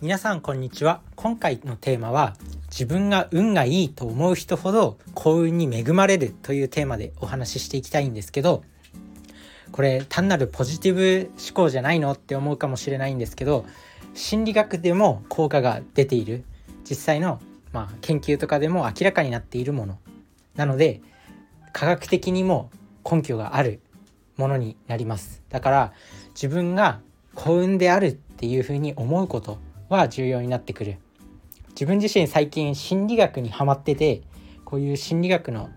皆さんこんにちは。今回のテーマは自分が運がいいと思う人ほど幸運に恵まれるというテーマでお話ししていきたいんですけどこれ単なるポジティブ思考じゃないのって思うかもしれないんですけど心理学でも効果が出ている。実際の、まあ、研究とかでも明らかになっているもの。なので科学的にも根拠があるものになります。だから自分が幸運であるっていうふうに思うことは重要になってくる自分自身最近心理学にハマっててこういう心理学の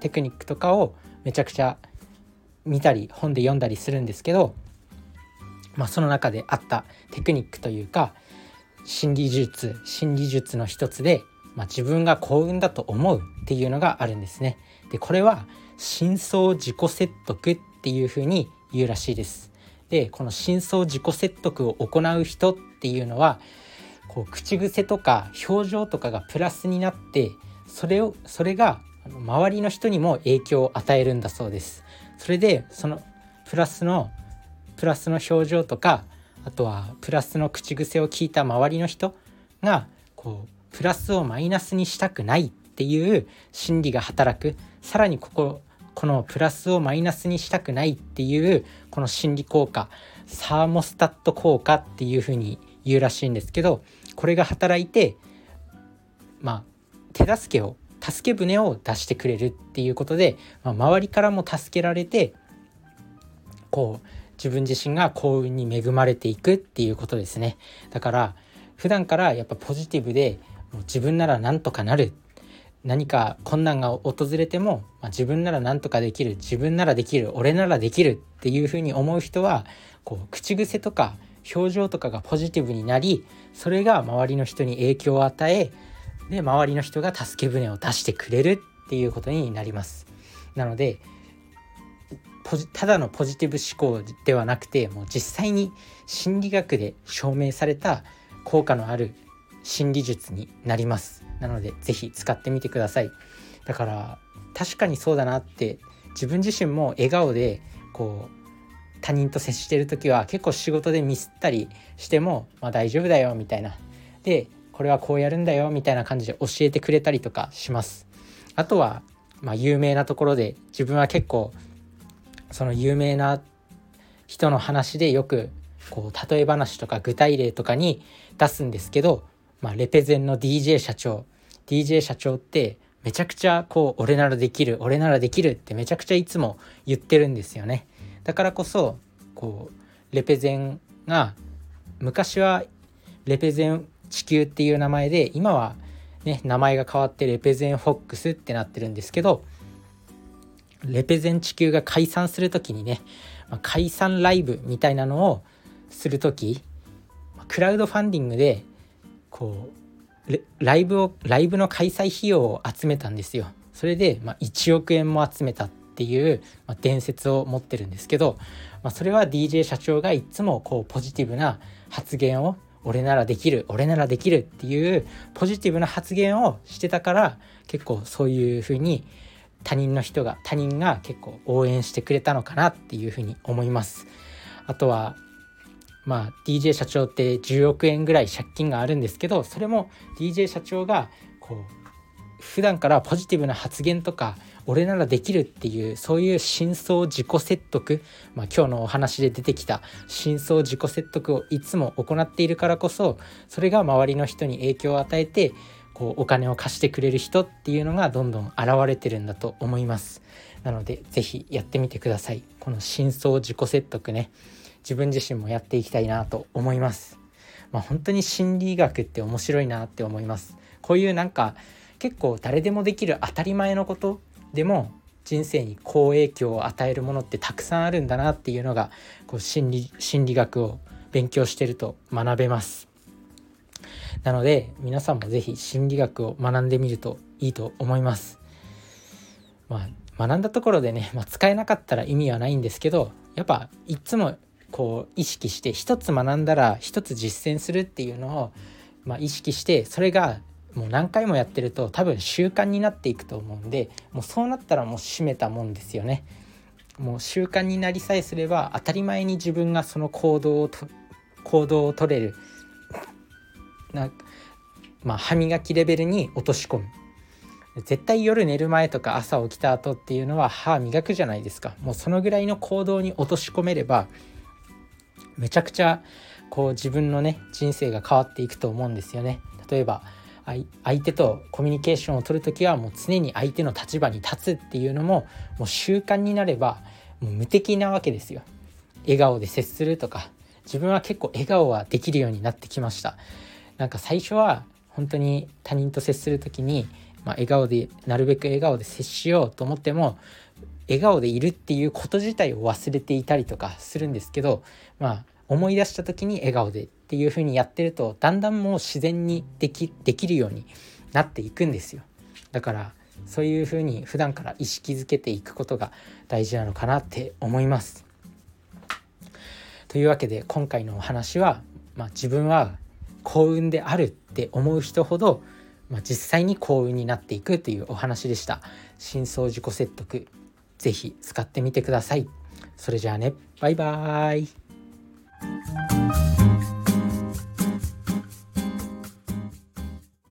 テクニックとかをめちゃくちゃ見たり本で読んだりするんですけど、まあ、その中であったテクニックというか心理術心理術の一つで、まあ、自分が幸運だと思うっていうのがあるんですね。でこれは深層自己説得っていうふうに言うらしいです。でこの深層自己説得を行う人っていうのはこう口癖とか表情とかがプラスになってそれをそれが周りの人にも影響を与えるんだそうです。それでそのプラスのプラスの表情とかあとはプラスの口癖を聞いた周りの人がこうプラスをマイナスにしたくないっていう心理が働くさらにこここのプラスをマイナスにしたくないっていうこの心理効果サーモスタット効果っていうふうに言うらしいんですけどこれが働いてまあ手助けを助け舟を出してくれるっていうことで、まあ、周りからも助けられてこう自分自身が幸運に恵まれていくっていうことですね。だから普段からやっぱポジティブでもう自分ならなんとかなる。何か困難が訪れても、まあ、自分なら何とかできる。自分ならできる。俺ならできるっていうふうに思う人はこう口癖とか表情とかがポジティブになりそれが周りの人に影響を与えで周りの人が助け舟を出してくれるっていうことになります。なのでただのポジティブ思考ではなくてもう実際に心理学で証明された効果のある心理術になりますなので是非使ってみてくださいだから確かにそうだなって自分自身も笑顔でこう他人と接してる時は結構仕事でミスったりしても、まあ、大丈夫だよみたいな。でこれはこうやるんだよみたいな感じで教えてくれたりとかします。あとは、まあ、有名なところで自分は結構その有名な人の話でよくこう例え話とか具体例とかに出すんですけど、まあ、レペゼンの DJ 社長。DJ 社長ってめちゃくちゃこう俺ならできる俺ならできるってめちゃくちゃいつも言ってるんですよね。だからこそこうレペゼンが昔はレペゼン地球っていう名前で今はね名前が変わってレペゼンフォックスってなってるんですけどレペゼン地球が解散する時にね、解散ライブみたいなのをする時クラウドファンディングでこうライブをライブの開催費用を集めたんですよ。それで、ま1億円も集めたっていう、ま伝説を持ってるんですけど、まあ、それは DJ 社長がいつもこうポジティブな発言を俺ならできる俺ならできるっていうポジティブな発言をしてたから結構そういう風に他人の人が他人が結構応援してくれたのかなっていうふうに思います。あとはまあ DJ 社長って10億円ぐらい借金があるんですけどそれも DJ 社長がこう普段からポジティブな発言とか俺ならできるっていうそういう深層自己説得、まあ、今日のお話で出てきた深層自己説得をいつも行っているからこそそれが周りの人に影響を与えてこうお金を貸してくれる人っていうのがどんどん現れてるんだと思います。なので是非やってみてください。この深層自己説得ね。自分自身もやっていきたいなと思います。まあ、本当に心理学って面白いなって思います。こういうなんか結構誰でもできる当たり前のことでも人生に好影響を与えるものってたくさんあるんだなっていうのがこう心理心理学を勉強してると学べますなので皆さんも是非心理学を学んでみるといいと思います。まあ、学んだところでね、まあ、使えなかったら意味はないんですけどやっぱいつもこう意識して一つ学んだら一つ実践するっていうのを、まあ、意識してそれがもう何回もやってると多分習慣になっていくと思うんでもうそうなったらもう閉めたもんですよね。もう習慣になりさえすれば当たり前に自分がその行動をと行動を取れるな、まあ、歯磨きレベルに落とし込む。絶対夜寝る前とか朝起きた後っていうのは歯磨くじゃないですか。もうそのぐらいの行動に落とし込めればめちゃくちゃこう自分のね人生が変わっていくと思うんですよね。例えば相手とコミュニケーションを取る時はもう常に相手の立場に立つっていうのももう習慣になればもう無敵なわけですよ。笑顔で接するとか自分は結構笑顔はできるようになってきました。なんか最初は本当に他人と接する時にまあ、笑顔でなるべく笑顔で接しようと思っても笑顔でいるっていうこと自体を忘れていたりとかするんですけどまあ思い出した時に笑顔でっていう風にやってるとだんだんもう自然にできできるようになっていくんですよ。だからそういう風に普段から意識づけていくことが大事なのかなって思います。というわけで今回のお話は、まあ、自分は幸運であるって思う人ほどまあ、実際に幸運になっていくというお話でした。深層自己説得是非使ってみてください。それじゃあね。バイバーイ。Thank you.